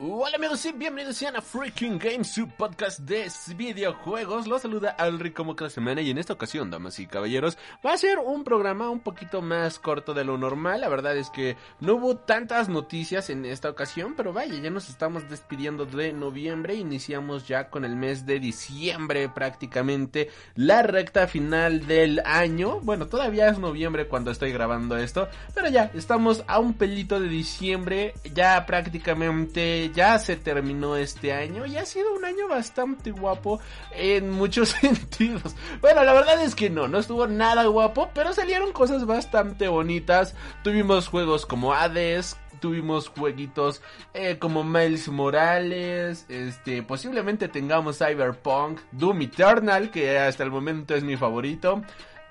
Hola amigos y bienvenidos a Freaking Games, su podcast de videojuegos. Los saluda Alri como cada semana y en esta ocasión, damas y caballeros, va a ser un programa un poquito más corto de lo normal. La verdad es que no hubo tantas noticias en esta ocasión, pero vaya, ya nos estamos despidiendo de noviembre. Iniciamos ya con el mes de diciembre prácticamente, la recta final del año. Bueno, todavía es noviembre cuando estoy grabando esto, pero ya estamos a un pelito de diciembre, ya prácticamente ya se terminó este año y ha sido un año bastante guapo en muchos sentidos. Bueno, la verdad es que no, no estuvo nada guapo, pero salieron cosas bastante bonitas. Tuvimos juegos como Hades, tuvimos jueguitos eh, como Miles Morales, este, posiblemente tengamos Cyberpunk, Doom Eternal, que hasta el momento es mi favorito.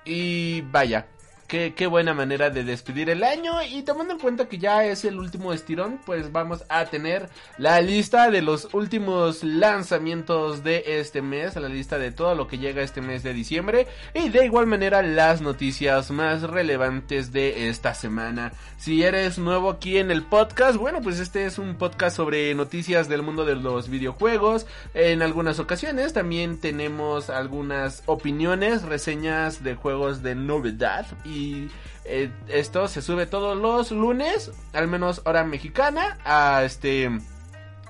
Y vaya, Qué, qué, buena manera de despedir el año y tomando en cuenta que ya es el último estirón, pues vamos a tener la lista de los últimos lanzamientos de este mes, la lista de todo lo que llega este mes de diciembre y de igual manera las noticias más relevantes de esta semana. Si eres nuevo aquí en el podcast, bueno, pues este es un podcast sobre noticias del mundo de los videojuegos. En algunas ocasiones también tenemos algunas opiniones, reseñas de juegos de novedad y eh, esto se sube todos los lunes, al menos hora mexicana, este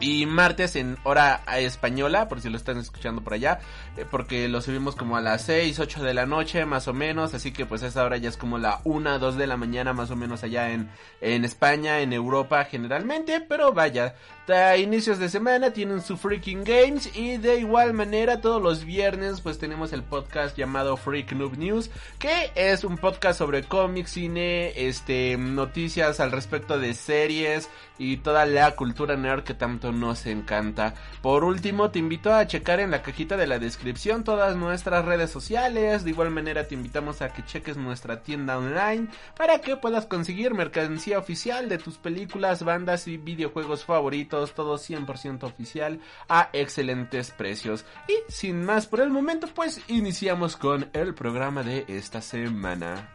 y martes en hora española, por si lo están escuchando por allá, eh, porque lo subimos como a las 6, 8 de la noche más o menos, así que pues esa hora ya es como la 1, 2 de la mañana más o menos allá en, en España, en Europa generalmente, pero vaya, a inicios de semana tienen su Freaking Games y de igual manera todos los viernes pues tenemos el podcast llamado Freak Noob News, que es un podcast sobre cómics, cine, este, noticias al respecto de series y toda la cultura nerd que tanto nos encanta. Por último, te invito a checar en la cajita de la descripción todas nuestras redes sociales. De igual manera, te invitamos a que cheques nuestra tienda online para que puedas conseguir mercancía oficial de tus películas, bandas y videojuegos favoritos, todo 100% oficial a excelentes precios. Y sin más por el momento, pues iniciamos con el programa de esta semana.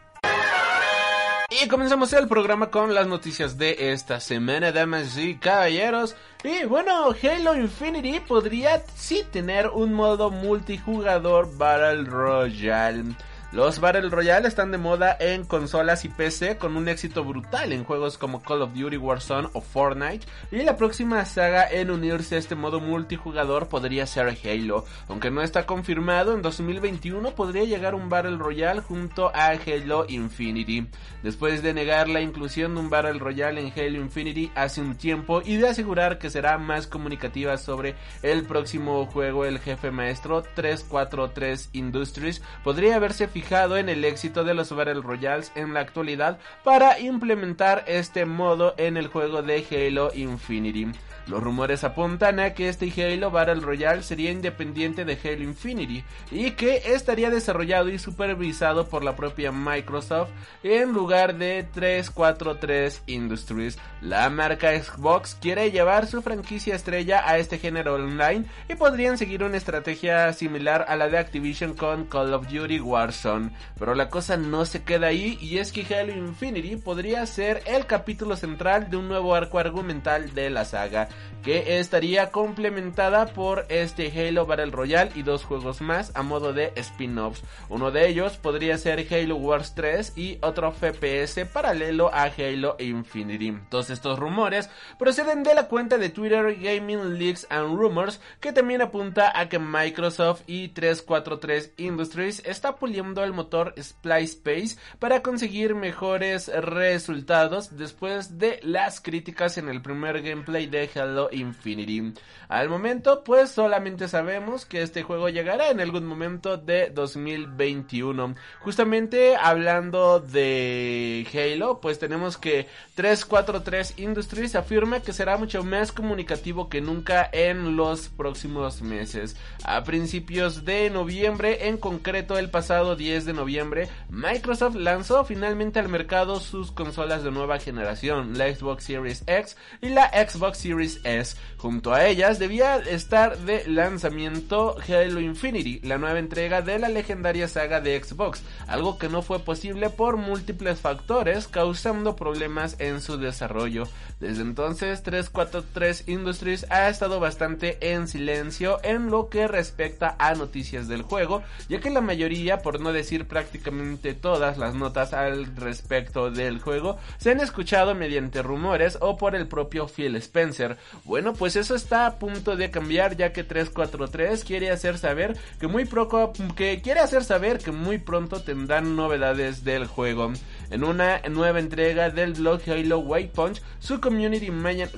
Y comenzamos el programa con las noticias de esta semana, damas y caballeros. Y bueno, Halo Infinity podría sí tener un modo multijugador Battle Royale. Los Battle Royale están de moda en consolas y PC con un éxito brutal en juegos como Call of Duty Warzone o Fortnite y la próxima saga en unirse a este modo multijugador podría ser Halo. Aunque no está confirmado, en 2021 podría llegar un Battle Royale junto a Halo Infinity. Después de negar la inclusión de un Battle Royale en Halo Infinity hace un tiempo y de asegurar que será más comunicativa sobre el próximo juego, el jefe maestro 343 Industries podría haberse fijado en el éxito de los Battle Royales en la actualidad para implementar este modo en el juego de Halo Infinity. Los rumores apuntan a que este Halo Battle Royale sería independiente de Halo Infinity y que estaría desarrollado y supervisado por la propia Microsoft en lugar de 343 Industries. La marca Xbox quiere llevar su franquicia estrella a este género online y podrían seguir una estrategia similar a la de Activision con Call of Duty Warzone. Pero la cosa no se queda ahí y es que Halo Infinity podría ser el capítulo central de un nuevo arco argumental de la saga que estaría complementada por este Halo Battle Royale y dos juegos más a modo de spin-offs. Uno de ellos podría ser Halo Wars 3 y otro FPS paralelo a Halo Infinity. Todos estos rumores proceden de la cuenta de Twitter Gaming Leaks and Rumors que también apunta a que Microsoft y 343 Industries está puliendo el motor Splice Space para conseguir mejores resultados después de las críticas en el primer gameplay de Halo Infinity. Al momento, pues solamente sabemos que este juego llegará en algún momento de 2021. Justamente hablando de Halo, pues tenemos que 343 Industries afirma que será mucho más comunicativo que nunca en los próximos meses. A principios de noviembre, en concreto el pasado 10 de noviembre, Microsoft lanzó finalmente al mercado sus consolas de nueva generación, la Xbox Series X y la Xbox Series Series S. Junto a ellas debía estar de lanzamiento Halo Infinity, la nueva entrega de la legendaria saga de Xbox, algo que no fue posible por múltiples factores causando problemas en su desarrollo. Desde entonces 343 Industries ha estado bastante en silencio en lo que respecta a noticias del juego, ya que la mayoría, por no decir prácticamente todas las notas al respecto del juego, se han escuchado mediante rumores o por el propio Phil Spencer. Bueno, pues eso está a punto de cambiar ya que 343 quiere hacer saber que muy pronto que quiere hacer saber que muy pronto tendrán novedades del juego. En una nueva entrega del blog Halo White Punch, su community,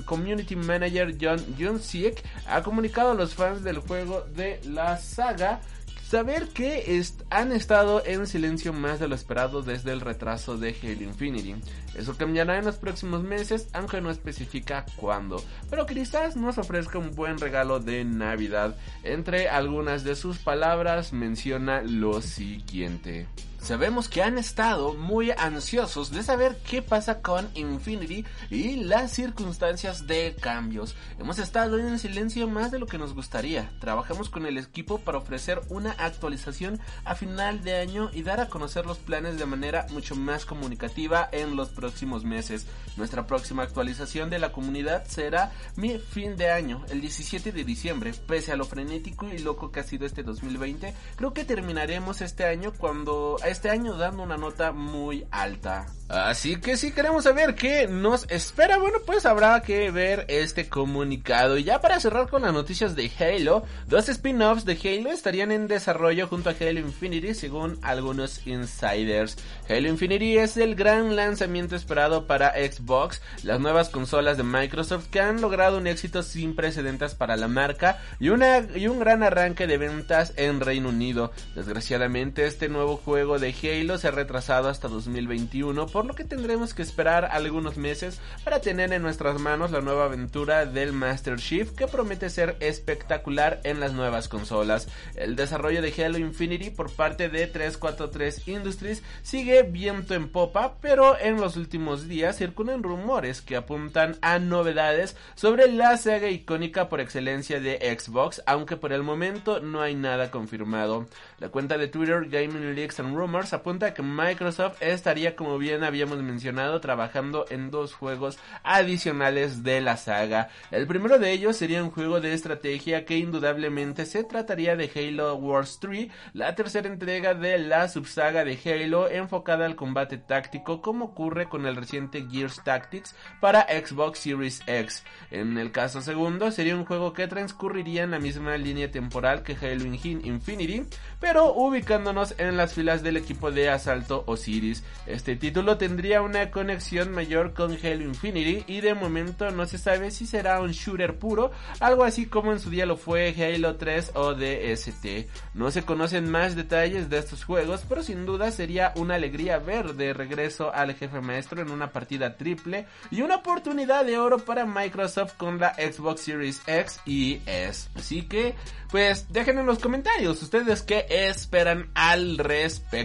community manager John Junsiek ha comunicado a los fans del juego de la saga saber que han estado en silencio más de lo esperado desde el retraso de Halo Infinity. Eso cambiará en los próximos meses, aunque no especifica cuándo, pero quizás nos ofrezca un buen regalo de Navidad. Entre algunas de sus palabras menciona lo siguiente. Sabemos que han estado muy ansiosos de saber qué pasa con Infinity y las circunstancias de cambios. Hemos estado en silencio más de lo que nos gustaría. Trabajamos con el equipo para ofrecer una actualización a final de año y dar a conocer los planes de manera mucho más comunicativa en los próximos meses. Nuestra próxima actualización de la comunidad será mi fin de año, el 17 de diciembre. Pese a lo frenético y loco que ha sido este 2020, creo que terminaremos este año cuando este año dando una nota muy alta. Así que si queremos saber qué nos espera, bueno, pues habrá que ver este comunicado. Y ya para cerrar con las noticias de Halo, dos spin-offs de Halo estarían en desarrollo junto a Halo Infinity según algunos insiders. Halo Infinity es el gran lanzamiento esperado para Xbox, las nuevas consolas de Microsoft que han logrado un éxito sin precedentes para la marca y, una, y un gran arranque de ventas en Reino Unido. Desgraciadamente este nuevo juego de Halo se ha retrasado hasta 2021 por lo que tendremos que esperar algunos meses para tener en nuestras manos la nueva aventura del Master Chief que promete ser espectacular en las nuevas consolas. El desarrollo de Halo Infinity por parte de 343 Industries sigue viento en popa, pero en los últimos días circulan rumores que apuntan a novedades sobre la saga icónica por excelencia de Xbox, aunque por el momento no hay nada confirmado. La cuenta de Twitter Gaming Leaks and Rumors apunta que Microsoft estaría como bien habíamos mencionado trabajando en dos juegos adicionales de la saga. El primero de ellos sería un juego de estrategia que indudablemente se trataría de Halo Wars 3, la tercera entrega de la subsaga de Halo enfocada al combate táctico como ocurre con el reciente Gears Tactics para Xbox Series X. En el caso segundo sería un juego que transcurriría en la misma línea temporal que Halo Infinity, pero ubicándonos en las filas del equipo de asalto Osiris. Este título tendría una conexión mayor con Halo Infinity y de momento no se sabe si será un shooter puro, algo así como en su día lo fue Halo 3 o DST. No se conocen más detalles de estos juegos, pero sin duda sería una alegría ver de regreso al jefe maestro en una partida triple y una oportunidad de oro para Microsoft con la Xbox Series X y S. Así que, pues dejen en los comentarios ustedes qué esperan al respecto.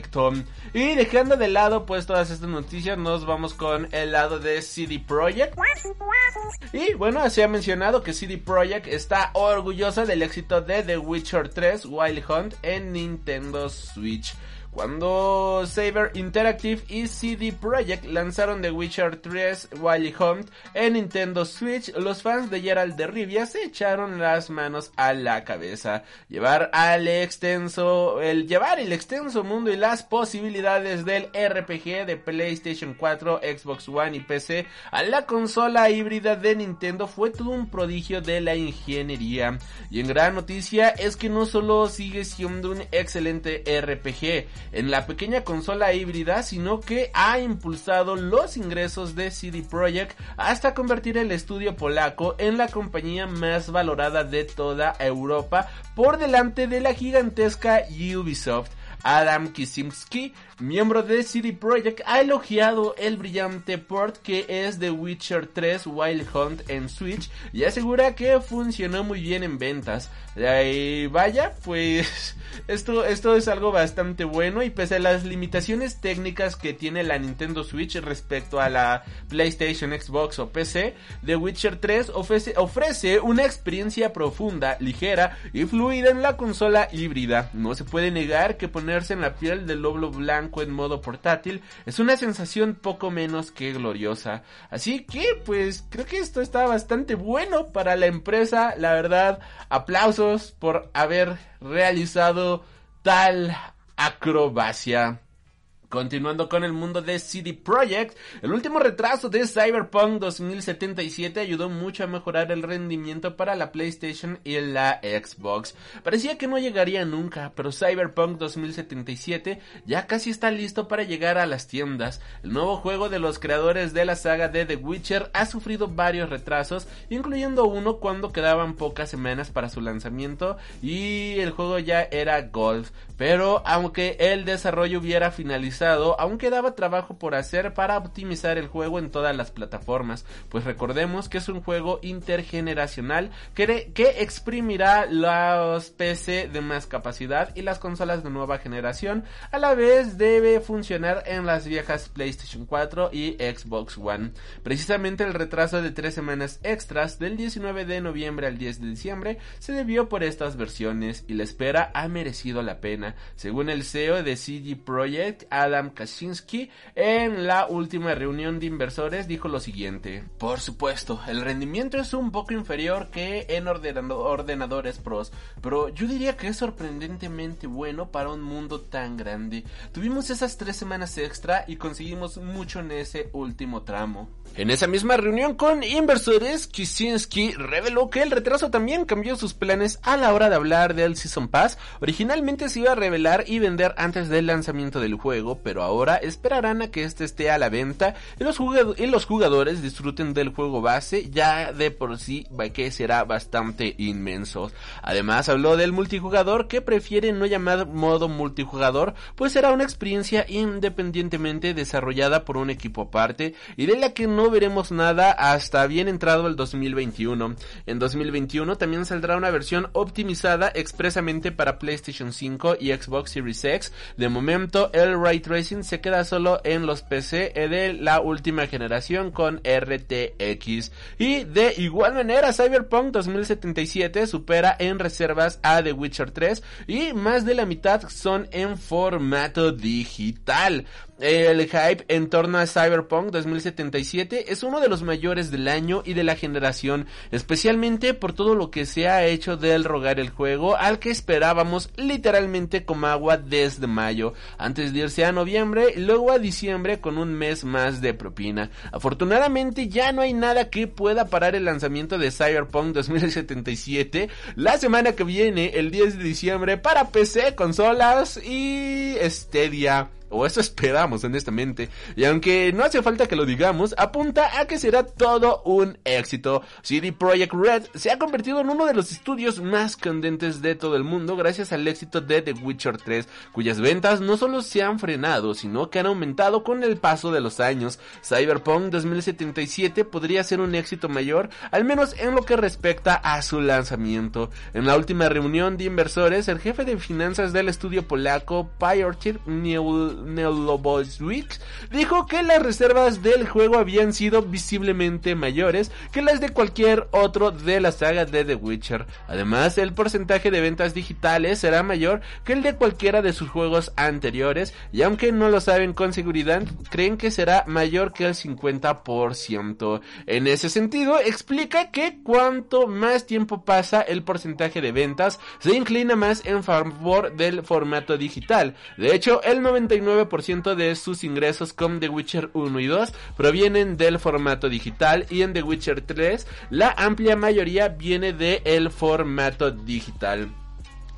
Y dejando de lado pues todas estas noticias, nos vamos con el lado de CD Projekt. Y bueno, se ha mencionado que CD Projekt está orgullosa del éxito de The Witcher 3 Wild Hunt en Nintendo Switch. Cuando Saber Interactive y CD Projekt lanzaron The Witcher 3 Wild Hunt en Nintendo Switch, los fans de Geralt de Rivia se echaron las manos a la cabeza. Llevar al extenso, el llevar el extenso mundo y las posibilidades del RPG de PlayStation 4, Xbox One y PC a la consola híbrida de Nintendo fue todo un prodigio de la ingeniería. Y en gran noticia es que no solo sigue siendo un excelente RPG, en la pequeña consola híbrida, sino que ha impulsado los ingresos de CD Projekt hasta convertir el estudio polaco en la compañía más valorada de toda Europa por delante de la gigantesca Ubisoft. Adam Kisimski miembro de CD Projekt, ha elogiado el brillante port que es The Witcher 3 Wild Hunt en Switch y asegura que funcionó muy bien en ventas. Y vaya, pues esto, esto es algo bastante bueno y pese a las limitaciones técnicas que tiene la Nintendo Switch respecto a la PlayStation, Xbox o PC, The Witcher 3 ofrece, ofrece una experiencia profunda, ligera y fluida en la consola híbrida. No se puede negar que ponerse en la piel del lobo blanco en modo portátil es una sensación poco menos que gloriosa. Así que pues creo que esto está bastante bueno para la empresa, la verdad, aplausos por haber realizado tal acrobacia. Continuando con el mundo de CD Projekt, el último retraso de Cyberpunk 2077 ayudó mucho a mejorar el rendimiento para la PlayStation y la Xbox. Parecía que no llegaría nunca, pero Cyberpunk 2077 ya casi está listo para llegar a las tiendas. El nuevo juego de los creadores de la saga de The Witcher ha sufrido varios retrasos, incluyendo uno cuando quedaban pocas semanas para su lanzamiento y el juego ya era Golf. Pero aunque el desarrollo hubiera finalizado aún quedaba trabajo por hacer para optimizar el juego en todas las plataformas, pues recordemos que es un juego intergeneracional que, que exprimirá los PC de más capacidad y las consolas de nueva generación, a la vez debe funcionar en las viejas PlayStation 4 y Xbox One. Precisamente el retraso de tres semanas extras del 19 de noviembre al 10 de diciembre se debió por estas versiones y la espera ha merecido la pena. Según el CEO de CD Projekt, Adam Kaczynski, en la última reunión de inversores dijo lo siguiente. Por supuesto, el rendimiento es un poco inferior que en ordenadores pros, pero yo diría que es sorprendentemente bueno para un mundo tan grande. Tuvimos esas tres semanas extra y conseguimos mucho en ese último tramo. En esa misma reunión con inversores, Kaczynski reveló que el retraso también cambió sus planes a la hora de hablar del Season Pass. Originalmente se iba a revelar y vender antes del lanzamiento del juego, pero ahora esperarán a que este esté a la venta y los, y los jugadores disfruten del juego base, ya de por sí que será bastante inmenso. Además habló del multijugador que prefiere no llamar modo multijugador, pues será una experiencia independientemente desarrollada por un equipo aparte y de la que no veremos nada hasta bien entrado el 2021. En 2021 también saldrá una versión optimizada expresamente para PlayStation 5 y Xbox Series X. De momento el Ray Tracing se queda solo en los PC de la última generación con RTX. Y de igual manera Cyberpunk 2077 supera en reservas a The Witcher 3 y más de la mitad son en formato digital. El hype en torno a Cyberpunk 2077 es uno de los mayores del año y de la generación, especialmente por todo lo que se ha hecho del rogar el juego al que esperábamos literalmente como agua desde mayo, antes de irse a noviembre y luego a diciembre con un mes más de propina. Afortunadamente ya no hay nada que pueda parar el lanzamiento de Cyberpunk 2077 la semana que viene, el 10 de diciembre, para PC, consolas y Stadia. O eso esperamos, honestamente. Y aunque no hace falta que lo digamos, apunta a que será todo un éxito. CD Projekt Red se ha convertido en uno de los estudios más candentes de todo el mundo gracias al éxito de The Witcher 3, cuyas ventas no solo se han frenado, sino que han aumentado con el paso de los años. Cyberpunk 2077 podría ser un éxito mayor, al menos en lo que respecta a su lanzamiento. En la última reunión de inversores, el jefe de finanzas del estudio polaco, Piotr New Weeks dijo que las reservas del juego habían sido visiblemente mayores que las de cualquier otro de la saga de The Witcher. Además, el porcentaje de ventas digitales será mayor que el de cualquiera de sus juegos anteriores y aunque no lo saben con seguridad, creen que será mayor que el 50%. En ese sentido, explica que cuanto más tiempo pasa el porcentaje de ventas se inclina más en favor del formato digital. De hecho, el 99 ciento de sus ingresos con The Witcher 1 y 2 provienen del formato digital y en The Witcher 3 la amplia mayoría viene del formato digital.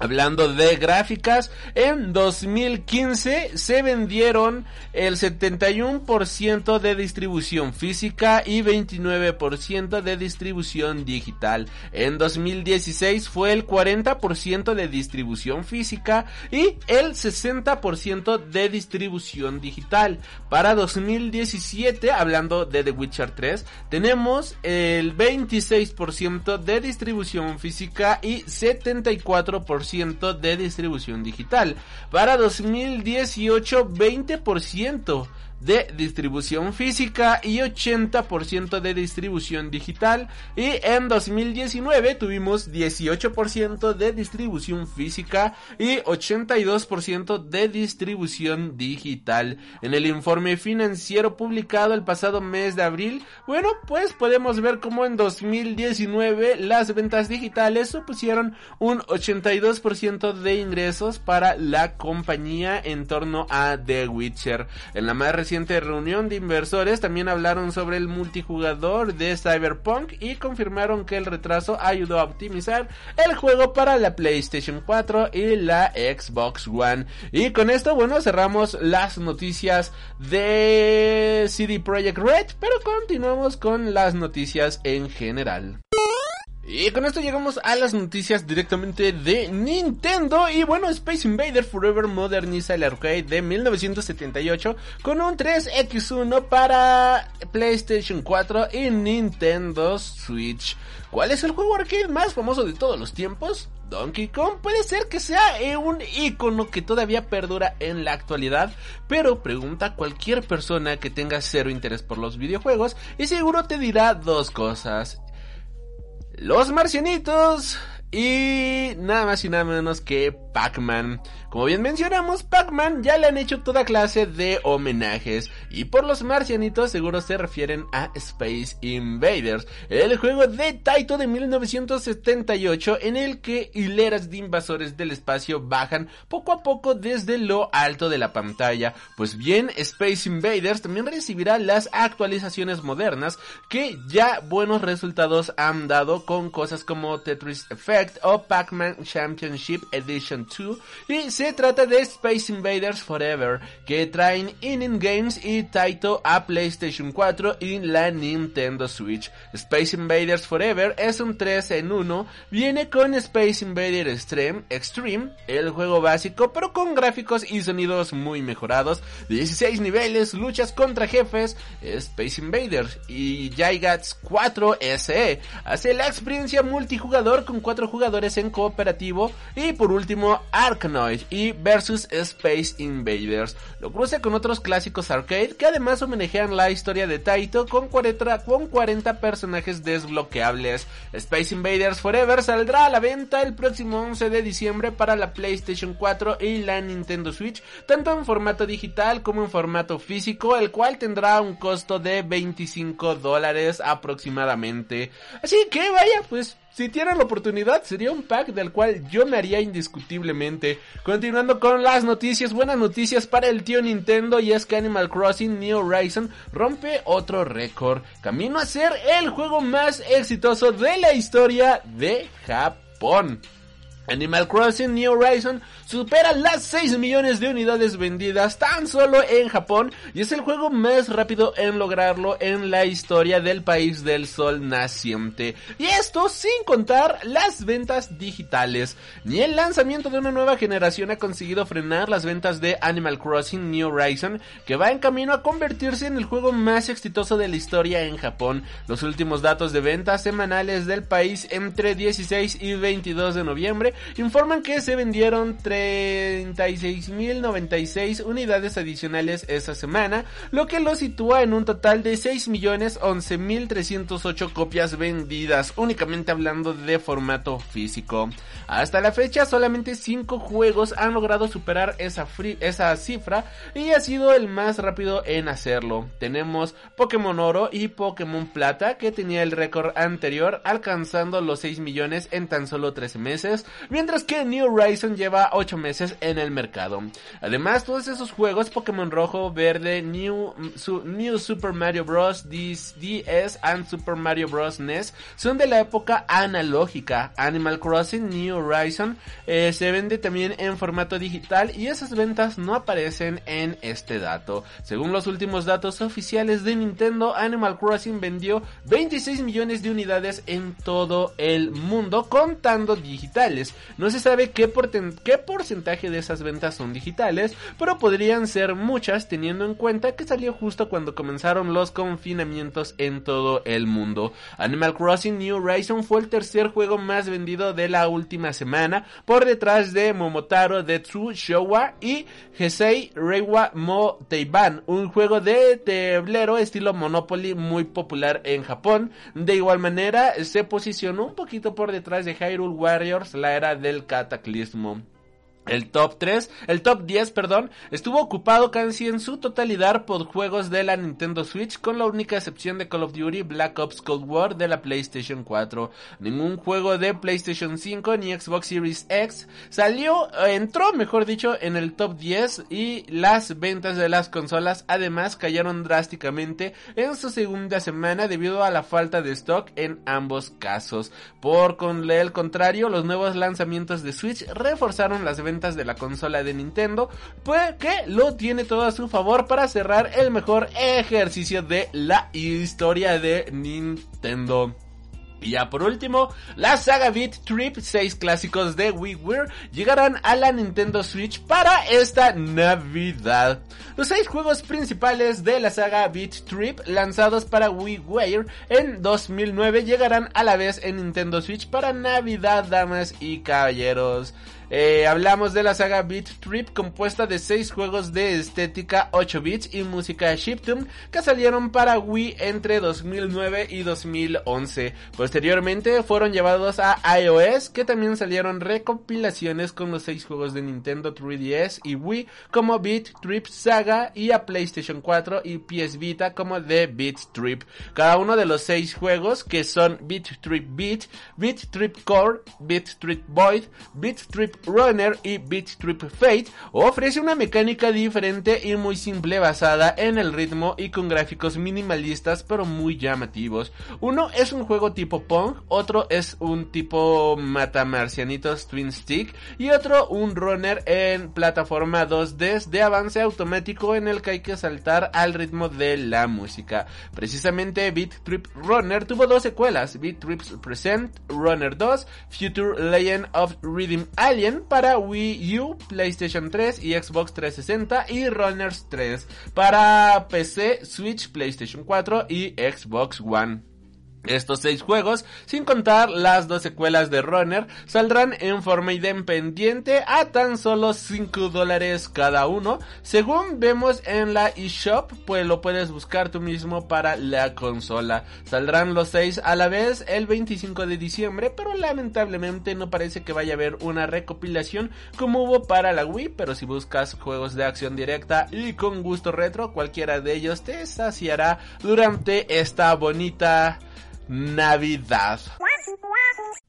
Hablando de gráficas, en 2015 se vendieron el 71% de distribución física y 29% de distribución digital. En 2016 fue el 40% de distribución física y el 60% de distribución digital. Para 2017, hablando de The Witcher 3, tenemos el 26% de distribución física y 74% de distribución digital. Para 2018, 20% de distribución física y 80% de distribución digital. Y en 2019 tuvimos 18% de distribución física y 82% de distribución digital. En el informe financiero publicado el pasado mes de abril, bueno, pues podemos ver cómo en 2019 las ventas digitales supusieron un 82% de ingresos para la compañía en torno a The Witcher. En la más reunión de inversores también hablaron sobre el multijugador de Cyberpunk y confirmaron que el retraso ayudó a optimizar el juego para la PlayStation 4 y la Xbox One. Y con esto, bueno, cerramos las noticias de CD Projekt Red, pero continuamos con las noticias en general. Y con esto llegamos a las noticias directamente de Nintendo. Y bueno, Space Invader Forever moderniza el arcade de 1978 con un 3X1 para PlayStation 4 y Nintendo Switch. ¿Cuál es el juego arcade más famoso de todos los tiempos? Donkey Kong puede ser que sea un icono que todavía perdura en la actualidad, pero pregunta a cualquier persona que tenga cero interés por los videojuegos y seguro te dirá dos cosas. Los marcianitos y nada más y nada menos que Pac-Man. Como bien mencionamos, Pac-Man ya le han hecho toda clase de homenajes y por los marcianitos seguro se refieren a Space Invaders, el juego de Taito de 1978 en el que hileras de invasores del espacio bajan poco a poco desde lo alto de la pantalla. Pues bien, Space Invaders también recibirá las actualizaciones modernas que ya buenos resultados han dado con cosas como Tetris Effect o Pac-Man Championship Edition 2 y se trata de Space Invaders Forever que traen in Games y Taito a PlayStation 4 y la Nintendo Switch. Space Invaders Forever es un 3 en 1, viene con Space Invader Extreme, Extreme, el juego básico pero con gráficos y sonidos muy mejorados, 16 niveles, luchas contra jefes, Space Invaders. Y Gigants 4 SE, hace la experiencia multijugador con 4 jugadores en cooperativo. Y por último Arkanoid y versus Space Invaders. Lo cruza con otros clásicos arcade que además homenajean la historia de Taito con 40, con 40 personajes desbloqueables. Space Invaders Forever saldrá a la venta el próximo 11 de diciembre para la PlayStation 4 y la Nintendo Switch, tanto en formato digital como en formato físico, el cual tendrá un costo de 25 dólares aproximadamente. Así que vaya, pues si tienen la oportunidad, sería un pack del cual yo me haría indiscutiblemente. Continuando con las noticias, buenas noticias para el tío Nintendo y es que Animal Crossing New Horizon rompe otro récord. Camino a ser el juego más exitoso de la historia de Japón. Animal Crossing New Horizon supera las 6 millones de unidades vendidas tan solo en Japón y es el juego más rápido en lograrlo en la historia del país del sol naciente. Y esto sin contar las ventas digitales. Ni el lanzamiento de una nueva generación ha conseguido frenar las ventas de Animal Crossing New Horizon, que va en camino a convertirse en el juego más exitoso de la historia en Japón. Los últimos datos de ventas semanales del país entre 16 y 22 de noviembre informan que se vendieron 36.096 unidades adicionales esa semana, lo que lo sitúa en un total de 6.011.308 copias vendidas, únicamente hablando de formato físico. Hasta la fecha solamente 5 juegos han logrado superar esa, esa cifra y ha sido el más rápido en hacerlo. Tenemos Pokémon Oro y Pokémon Plata que tenía el récord anterior alcanzando los 6 millones en tan solo 13 meses. Mientras que New Horizon lleva 8 meses en el mercado. Además, todos esos juegos, Pokémon Rojo, Verde, New, New Super Mario Bros. DS and Super Mario Bros. NES, son de la época analógica. Animal Crossing New Horizon eh, se vende también en formato digital y esas ventas no aparecen en este dato. Según los últimos datos oficiales de Nintendo, Animal Crossing vendió 26 millones de unidades en todo el mundo, contando digitales. No se sabe qué, qué porcentaje de esas ventas son digitales, pero podrían ser muchas teniendo en cuenta que salió justo cuando comenzaron los confinamientos en todo el mundo. Animal Crossing New Horizon fue el tercer juego más vendido de la última semana, por detrás de Momotaro True Showa y Heisei Reiwa Mo Teiban, un juego de tablero estilo Monopoly muy popular en Japón. De igual manera, se posicionó un poquito por detrás de Hyrule Warriors, la era del cataclismo. El top 3, el top 10, perdón, estuvo ocupado casi en su totalidad por juegos de la Nintendo Switch, con la única excepción de Call of Duty Black Ops Cold War de la PlayStation 4. Ningún juego de PlayStation 5 ni Xbox Series X salió, entró, mejor dicho, en el top 10 y las ventas de las consolas además cayeron drásticamente en su segunda semana debido a la falta de stock en ambos casos. Por con el contrario, los nuevos lanzamientos de Switch reforzaron las ventas de la consola de Nintendo, pues que lo tiene todo a su favor para cerrar el mejor ejercicio de la historia de Nintendo. Y ya por último, la saga Beat Trip, 6 clásicos de WiiWare, llegarán a la Nintendo Switch para esta Navidad. Los 6 juegos principales de la saga Beat Trip, lanzados para WiiWare en 2009, llegarán a la vez en Nintendo Switch para Navidad, damas y caballeros. Eh, hablamos de la saga Beat Trip compuesta de 6 juegos de estética 8 bits y música chiptune que salieron para Wii entre 2009 y 2011. Posteriormente fueron llevados a iOS que también salieron recopilaciones con los 6 juegos de Nintendo 3DS y Wii como Beat Trip Saga y a PlayStation 4 y PS Vita como The Beat Trip. Cada uno de los 6 juegos que son Beat Trip Beat, Beat Trip Core, Beat Trip Void, Beat Trip Runner y Beat Trip Fate ofrece una mecánica diferente y muy simple basada en el ritmo y con gráficos minimalistas pero muy llamativos. Uno es un juego tipo Pong, otro es un tipo Matamarcianitos Twin Stick y otro un runner en plataforma 2D de avance automático en el que hay que saltar al ritmo de la música. Precisamente Beat Trip Runner tuvo dos secuelas, Beat Trips Present, Runner 2, Future Legend of Rhythm Alien para Wii U, PlayStation 3 y Xbox 360 y Runners 3 para PC, Switch, PlayStation 4 y Xbox One. Estos seis juegos, sin contar las dos secuelas de Runner, saldrán en forma independiente a tan solo 5 dólares cada uno. Según vemos en la eShop, pues lo puedes buscar tú mismo para la consola. Saldrán los seis a la vez el 25 de diciembre, pero lamentablemente no parece que vaya a haber una recopilación como hubo para la Wii, pero si buscas juegos de acción directa y con gusto retro, cualquiera de ellos te saciará durante esta bonita Navidad.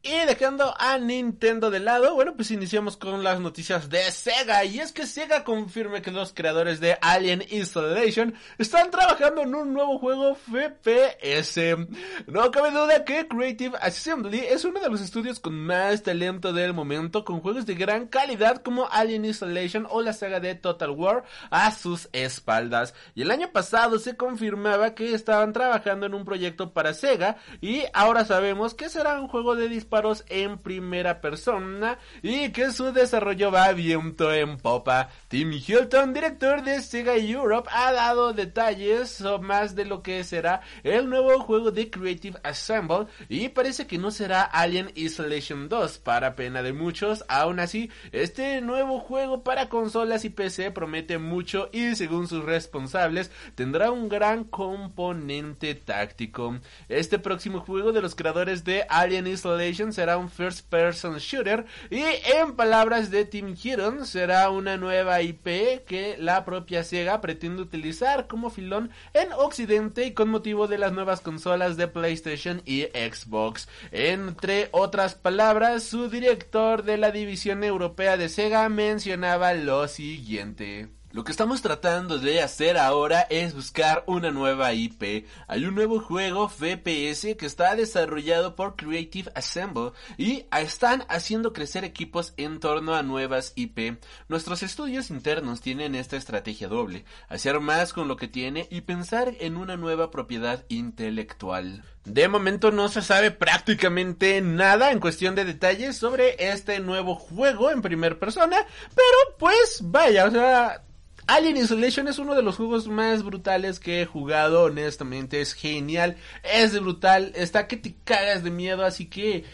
Y dejando a Nintendo de lado, bueno, pues iniciamos con las noticias de Sega. Y es que Sega confirma que los creadores de Alien Installation están trabajando en un nuevo juego FPS. No cabe duda que Creative Assembly es uno de los estudios con más talento del momento, con juegos de gran calidad como Alien Installation o la saga de Total War a sus espaldas. Y el año pasado se confirmaba que estaban trabajando en un proyecto para Sega y ahora sabemos que será un juego de disparos en primera persona y que su desarrollo va viento en popa. Tim Hilton, director de Sega Europe, ha dado detalles más de lo que será el nuevo juego de Creative Assemble y parece que no será Alien Isolation 2 para pena de muchos. Aún así, este nuevo juego para consolas y PC promete mucho y según sus responsables tendrá un gran componente táctico. Este próximo juego de los creadores de Alien Isolation Será un first person shooter y en palabras de Tim Hiron será una nueva IP que la propia Sega pretende utilizar como filón en Occidente y con motivo de las nuevas consolas de PlayStation y Xbox. Entre otras palabras, su director de la división europea de Sega mencionaba lo siguiente. Lo que estamos tratando de hacer ahora es buscar una nueva IP. Hay un nuevo juego FPS que está desarrollado por Creative Assemble y están haciendo crecer equipos en torno a nuevas IP. Nuestros estudios internos tienen esta estrategia doble, hacer más con lo que tiene y pensar en una nueva propiedad intelectual. De momento no se sabe prácticamente nada en cuestión de detalles sobre este nuevo juego en primera persona, pero pues vaya, o sea, Alien Isolation es uno de los juegos más brutales que he jugado, honestamente, es genial, es brutal, está que te cagas de miedo, así que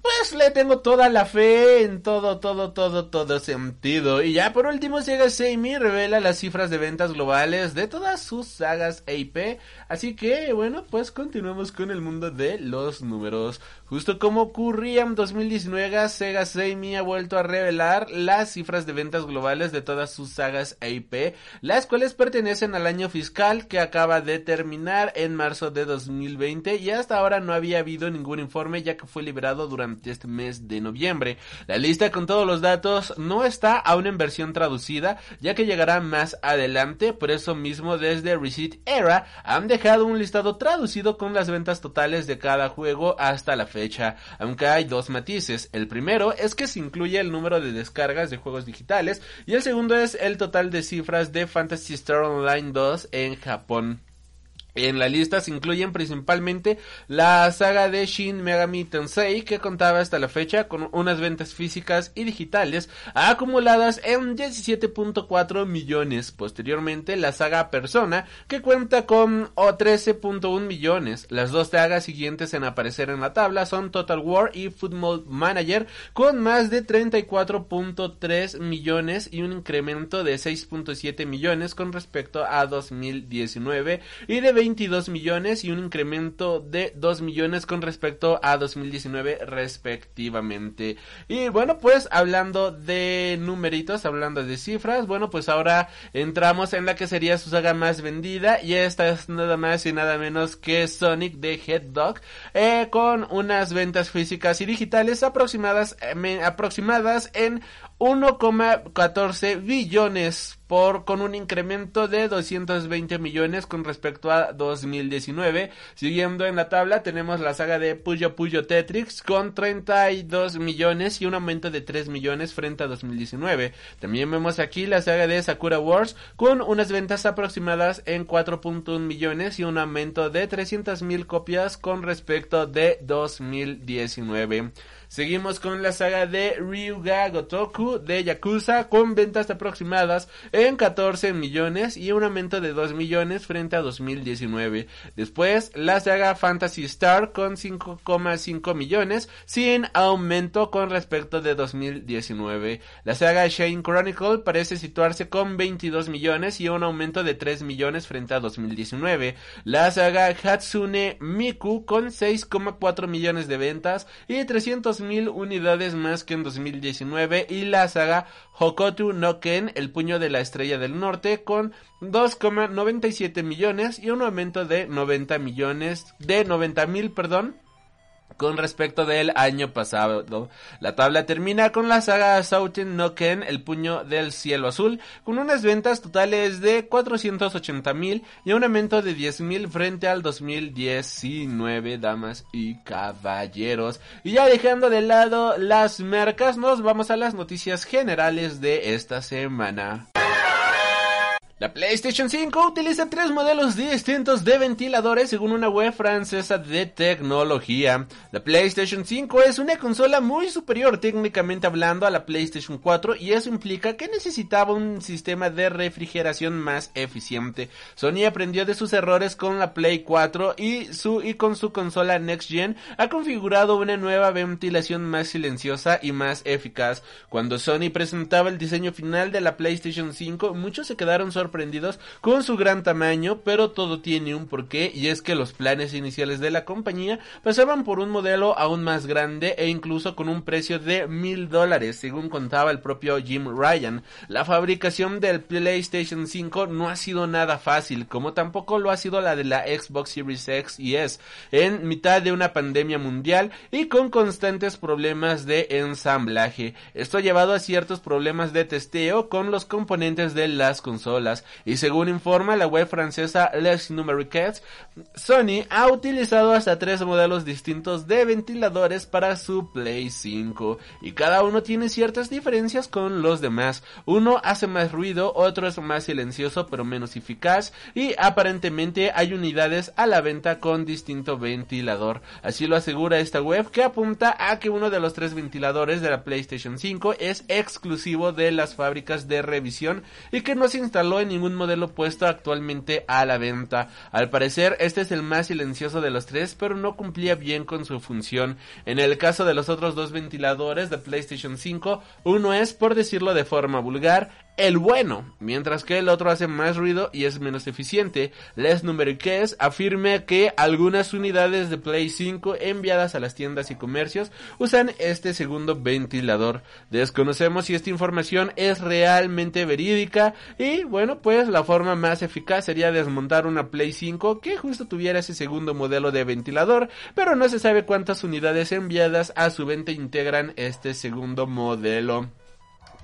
pues le tengo toda la fe en todo, todo, todo, todo sentido. Y ya por último, Sega Sammy revela las cifras de ventas globales de todas sus sagas IP. Así que, bueno, pues continuemos con el mundo de los números. Justo como ocurría en 2019, Sega Sammy ha vuelto a revelar las cifras de ventas globales de todas sus sagas IP, las cuales pertenecen al año fiscal que acaba de terminar en marzo de 2020 y hasta ahora no había habido ningún informe ya que fue liberado durante este mes de noviembre. La lista con todos los datos no está aún en versión traducida ya que llegará más adelante, por eso mismo desde Receipt Era han dejado un listado traducido con las ventas totales de cada juego hasta la aunque hay dos matices. El primero es que se incluye el número de descargas de juegos digitales y el segundo es el total de cifras de Fantasy Star Online 2 en Japón. En la lista se incluyen principalmente la saga de Shin Megami Tensei que contaba hasta la fecha con unas ventas físicas y digitales acumuladas en 17.4 millones. Posteriormente la saga Persona que cuenta con 13.1 millones. Las dos sagas siguientes en aparecer en la tabla son Total War y Football Manager con más de 34.3 millones y un incremento de 6.7 millones con respecto a 2019 y de 22 millones y un incremento de 2 millones con respecto a 2019 respectivamente. Y bueno, pues hablando de numeritos, hablando de cifras, bueno, pues ahora entramos en la que sería su saga más vendida y esta es nada más y nada menos que Sonic the Hedgehog eh, con unas ventas físicas y digitales aproximadas, eh, aproximadas en 1,14 billones por con un incremento de 220 millones con respecto a 2019. Siguiendo en la tabla tenemos la saga de Puyo Puyo Tetrix con 32 millones y un aumento de 3 millones frente a 2019. También vemos aquí la saga de Sakura Wars con unas ventas aproximadas en 4.1 millones y un aumento de 300 mil copias con respecto de 2019. Seguimos con la saga de Ryuga Gotoku de Yakuza con ventas aproximadas en 14 millones y un aumento de 2 millones frente a 2019. Después la saga Fantasy Star con 5,5 millones sin aumento con respecto de 2019. La saga Shane Chronicle parece situarse con 22 millones y un aumento de 3 millones frente a 2019. La saga Hatsune Miku con 6,4 millones de ventas y 300 mil unidades más que en 2019 y la saga Hokotu no Ken, el puño de la estrella del norte, con 2,97 millones y un aumento de 90 millones, de 90 mil, perdón, con respecto del año pasado. La tabla termina con la saga Souten no Ken, el puño del cielo azul, con unas ventas totales de 480 mil y un aumento de 10 mil frente al 2019, damas y caballeros. Y ya dejando de lado las mercas, nos vamos a las noticias generales de esta semana. La PlayStation 5 utiliza tres modelos distintos de ventiladores según una web francesa de tecnología. La PlayStation 5 es una consola muy superior técnicamente hablando a la PlayStation 4 y eso implica que necesitaba un sistema de refrigeración más eficiente. Sony aprendió de sus errores con la Play 4 y, su, y con su consola Next Gen ha configurado una nueva ventilación más silenciosa y más eficaz. Cuando Sony presentaba el diseño final de la PlayStation 5 muchos se quedaron sorprendidos sorprendidos con su gran tamaño, pero todo tiene un porqué y es que los planes iniciales de la compañía pasaban por un modelo aún más grande e incluso con un precio de mil dólares, según contaba el propio Jim Ryan. La fabricación del PlayStation 5 no ha sido nada fácil, como tampoco lo ha sido la de la Xbox Series X y S, en mitad de una pandemia mundial y con constantes problemas de ensamblaje. Esto ha llevado a ciertos problemas de testeo con los componentes de las consolas y según informa la web francesa Les Numeriques, Sony ha utilizado hasta tres modelos distintos de ventiladores para su Play 5 y cada uno tiene ciertas diferencias con los demás. Uno hace más ruido, otro es más silencioso pero menos eficaz y aparentemente hay unidades a la venta con distinto ventilador. Así lo asegura esta web que apunta a que uno de los tres ventiladores de la PlayStation 5 es exclusivo de las fábricas de revisión y que no se instaló en ningún modelo puesto actualmente a la venta. Al parecer este es el más silencioso de los tres pero no cumplía bien con su función. En el caso de los otros dos ventiladores de PlayStation 5, uno es, por decirlo de forma vulgar, el bueno, mientras que el otro hace más ruido y es menos eficiente. Les Numeriques afirma que algunas unidades de Play 5 enviadas a las tiendas y comercios usan este segundo ventilador. Desconocemos si esta información es realmente verídica y bueno, pues la forma más eficaz sería desmontar una Play 5 que justo tuviera ese segundo modelo de ventilador, pero no se sabe cuántas unidades enviadas a su venta integran este segundo modelo.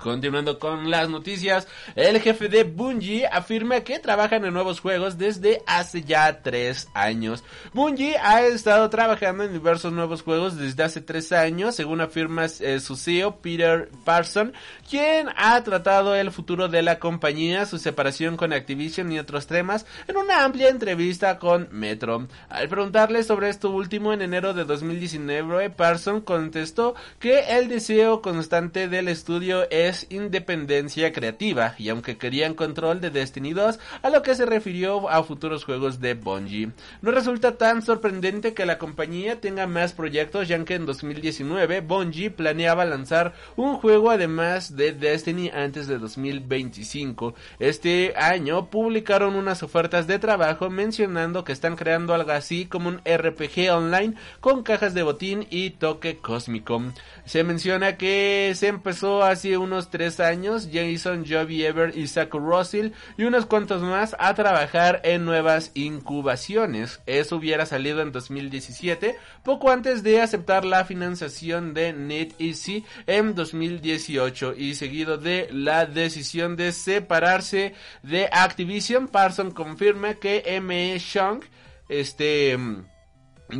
Continuando con las noticias, el jefe de Bungie afirma que trabajan en nuevos juegos desde hace ya tres años. Bungie ha estado trabajando en diversos nuevos juegos desde hace tres años, según afirma eh, su CEO Peter Parson, quien ha tratado el futuro de la compañía, su separación con Activision y otros temas en una amplia entrevista con Metro. Al preguntarle sobre esto último en enero de 2019, Parson contestó que el deseo constante del estudio es independencia creativa y aunque querían control de Destiny 2, a lo que se refirió a futuros juegos de Bungie. No resulta tan sorprendente que la compañía tenga más proyectos ya que en 2019 Bungie planeaba lanzar un juego además de Destiny antes de 2025. Este año publicaron unas ofertas de trabajo mencionando que están creando algo así como un RPG online con cajas de botín y toque cósmico. Se menciona que se empezó hace unos tres años, Jason, Joby Ever y Russell y unos cuantos más a trabajar en nuevas incubaciones. Eso hubiera salido en 2017, poco antes de aceptar la financiación de NetEasy en 2018 y seguido de la decisión de separarse de Activision, Parson confirma que M.E. Chung, este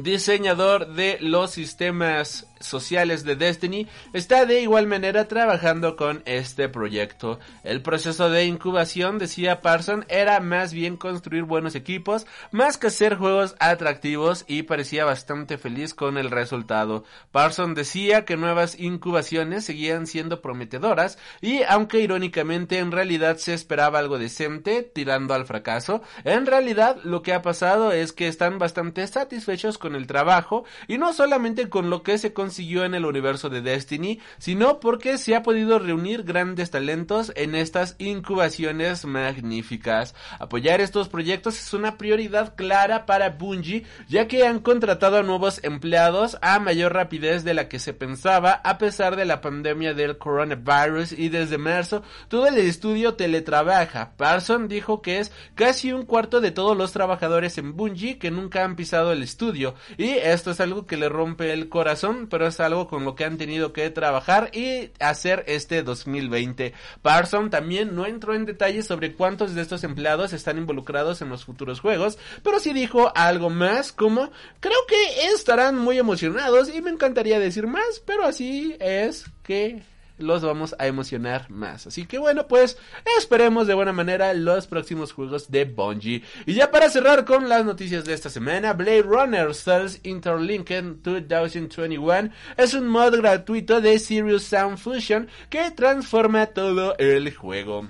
diseñador de los sistemas sociales de Destiny, está de igual manera trabajando con este proyecto. El proceso de incubación, decía Parson, era más bien construir buenos equipos, más que hacer juegos atractivos y parecía bastante feliz con el resultado. Parson decía que nuevas incubaciones seguían siendo prometedoras y aunque irónicamente en realidad se esperaba algo decente, tirando al fracaso, en realidad lo que ha pasado es que están bastante satisfechos con el trabajo y no solamente con lo que se consiguió en el universo de Destiny, sino porque se ha podido reunir grandes talentos en estas incubaciones magníficas. Apoyar estos proyectos es una prioridad clara para Bungie, ya que han contratado a nuevos empleados a mayor rapidez de la que se pensaba a pesar de la pandemia del coronavirus y desde marzo todo el estudio teletrabaja. Parson dijo que es casi un cuarto de todos los trabajadores en Bungie que nunca han pisado el estudio y esto es algo que le rompe el corazón, pero es algo con lo que han tenido que trabajar y hacer este 2020. Parson también no entró en detalles sobre cuántos de estos empleados están involucrados en los futuros juegos, pero sí dijo algo más como creo que estarán muy emocionados y me encantaría decir más, pero así es que los vamos a emocionar más. Así que bueno, pues esperemos de buena manera los próximos juegos de Bungie. Y ya para cerrar con las noticias de esta semana, Blade Runner Cells Interlinked 2021 es un mod gratuito de Serious Sound Fusion que transforma todo el juego.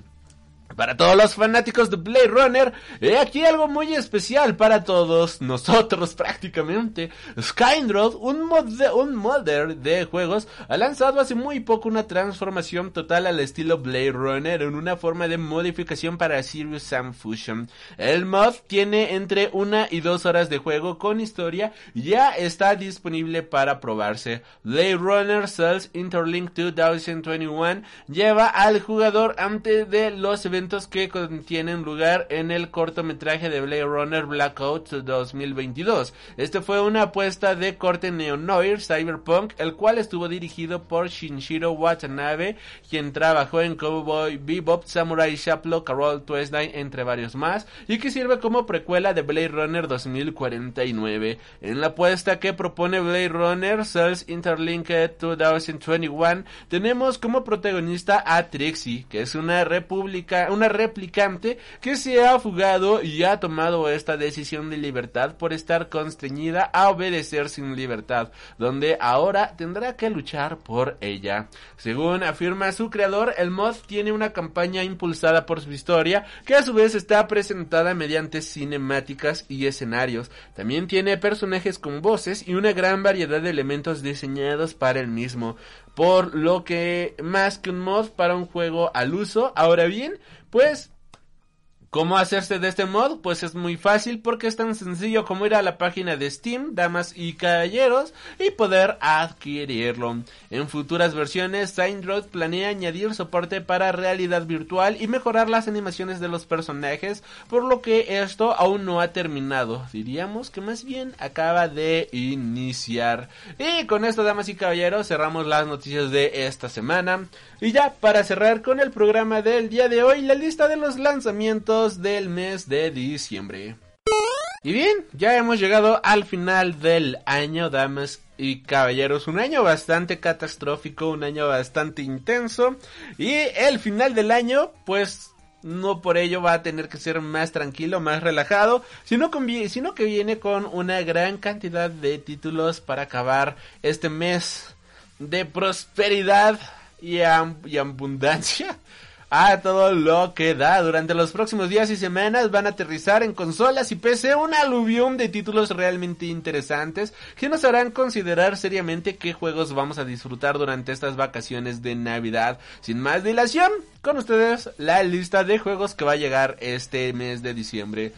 Para todos los fanáticos de Blade Runner, he aquí algo muy especial para todos nosotros prácticamente. Skynrod, un, un modder de juegos, ha lanzado hace muy poco una transformación total al estilo Blade Runner en una forma de modificación para Sirius Sam Fusion. El mod tiene entre una y dos horas de juego con historia y ya está disponible para probarse. Blade Runner Cells Interlink 2021 lleva al jugador antes de los eventos que contienen lugar en el cortometraje de Blade Runner Blackout 2022. Este fue una apuesta de corte neo-noir cyberpunk, el cual estuvo dirigido por Shinshiro Watanabe, quien trabajó en Cowboy Bebop, Samurai Champloo, Carol Twilight, entre varios más, y que sirve como precuela de Blade Runner 2049. En la apuesta que propone Blade Runner Cells Interlinked 2021, tenemos como protagonista a Trixie, que es una república, una replicante que se ha fugado y ha tomado esta decisión de libertad por estar constreñida a obedecer sin libertad, donde ahora tendrá que luchar por ella. Según afirma su creador, el mod tiene una campaña impulsada por su historia, que a su vez está presentada mediante cinemáticas y escenarios. También tiene personajes con voces y una gran variedad de elementos diseñados para el mismo por lo que más que un mod para un juego al uso. Ahora bien, pues ¿Cómo hacerse de este mod? Pues es muy fácil porque es tan sencillo como ir a la página de Steam, damas y caballeros, y poder adquirirlo. En futuras versiones, Saintroid planea añadir soporte para realidad virtual y mejorar las animaciones de los personajes, por lo que esto aún no ha terminado. Diríamos que más bien acaba de iniciar. Y con esto, damas y caballeros, cerramos las noticias de esta semana. Y ya, para cerrar con el programa del día de hoy, la lista de los lanzamientos del mes de diciembre. Y bien, ya hemos llegado al final del año, damas y caballeros. Un año bastante catastrófico, un año bastante intenso. Y el final del año, pues no por ello va a tener que ser más tranquilo, más relajado, sino, sino que viene con una gran cantidad de títulos para acabar este mes de prosperidad y, y abundancia a todo lo que da. Durante los próximos días y semanas van a aterrizar en consolas y PC un aluvión de títulos realmente interesantes que nos harán considerar seriamente qué juegos vamos a disfrutar durante estas vacaciones de Navidad. Sin más dilación, con ustedes la lista de juegos que va a llegar este mes de diciembre.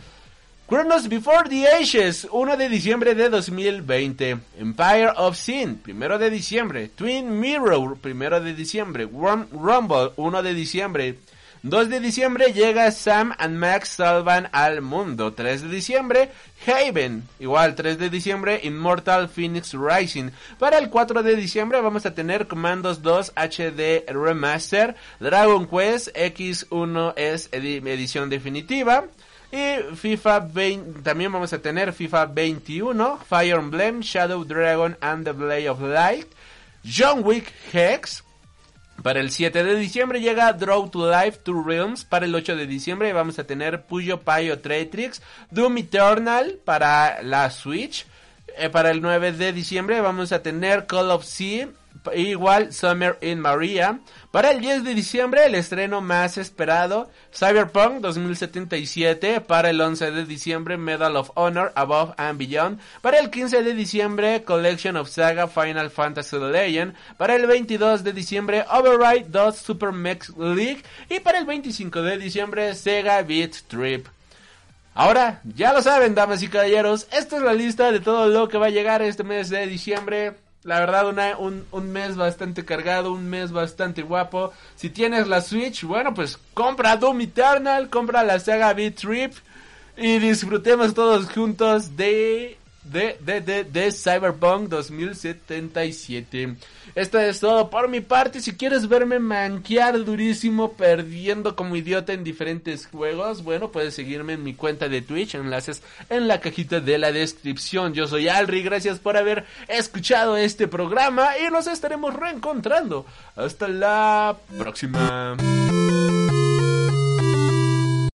Chronos Before the Ages, 1 de diciembre de 2020. Empire of Sin, 1 de diciembre. Twin Mirror, 1 de diciembre. Rumble, 1 de diciembre. 2 de diciembre llega Sam and Max Salvan al mundo. 3 de diciembre, Haven. Igual, 3 de diciembre, Immortal Phoenix Rising. Para el 4 de diciembre vamos a tener Commandos 2 HD Remaster. Dragon Quest X1 es edición definitiva. Y FIFA 20, también vamos a tener FIFA 21, Fire Emblem, Shadow Dragon and the Blade of Light, John Wick Hex. Para el 7 de diciembre llega Draw to Life Two Realms. Para el 8 de diciembre vamos a tener Puyo Payo Tretrix, Doom Eternal para la Switch. Eh, para el 9 de diciembre vamos a tener Call of Sea, igual Summer in Maria. Para el 10 de diciembre, el estreno más esperado, Cyberpunk 2077. Para el 11 de diciembre, Medal of Honor, Above and Beyond. Para el 15 de diciembre, Collection of Saga, Final Fantasy Legend. Para el 22 de diciembre, Override 2 Super Max League. Y para el 25 de diciembre, Sega Beat Trip. Ahora, ya lo saben, damas y caballeros, esta es la lista de todo lo que va a llegar este mes de diciembre. La verdad, una, un, un, mes bastante cargado, un mes bastante guapo. Si tienes la Switch, bueno, pues compra Doom Eternal, compra la saga B-Trip y disfrutemos todos juntos de de, de, de, de Cyberpunk 2077. Esto es todo por mi parte. Si quieres verme manquear durísimo, perdiendo como idiota en diferentes juegos, bueno, puedes seguirme en mi cuenta de Twitch. Enlaces en la cajita de la descripción. Yo soy Alri. Gracias por haber escuchado este programa y nos estaremos reencontrando. Hasta la próxima.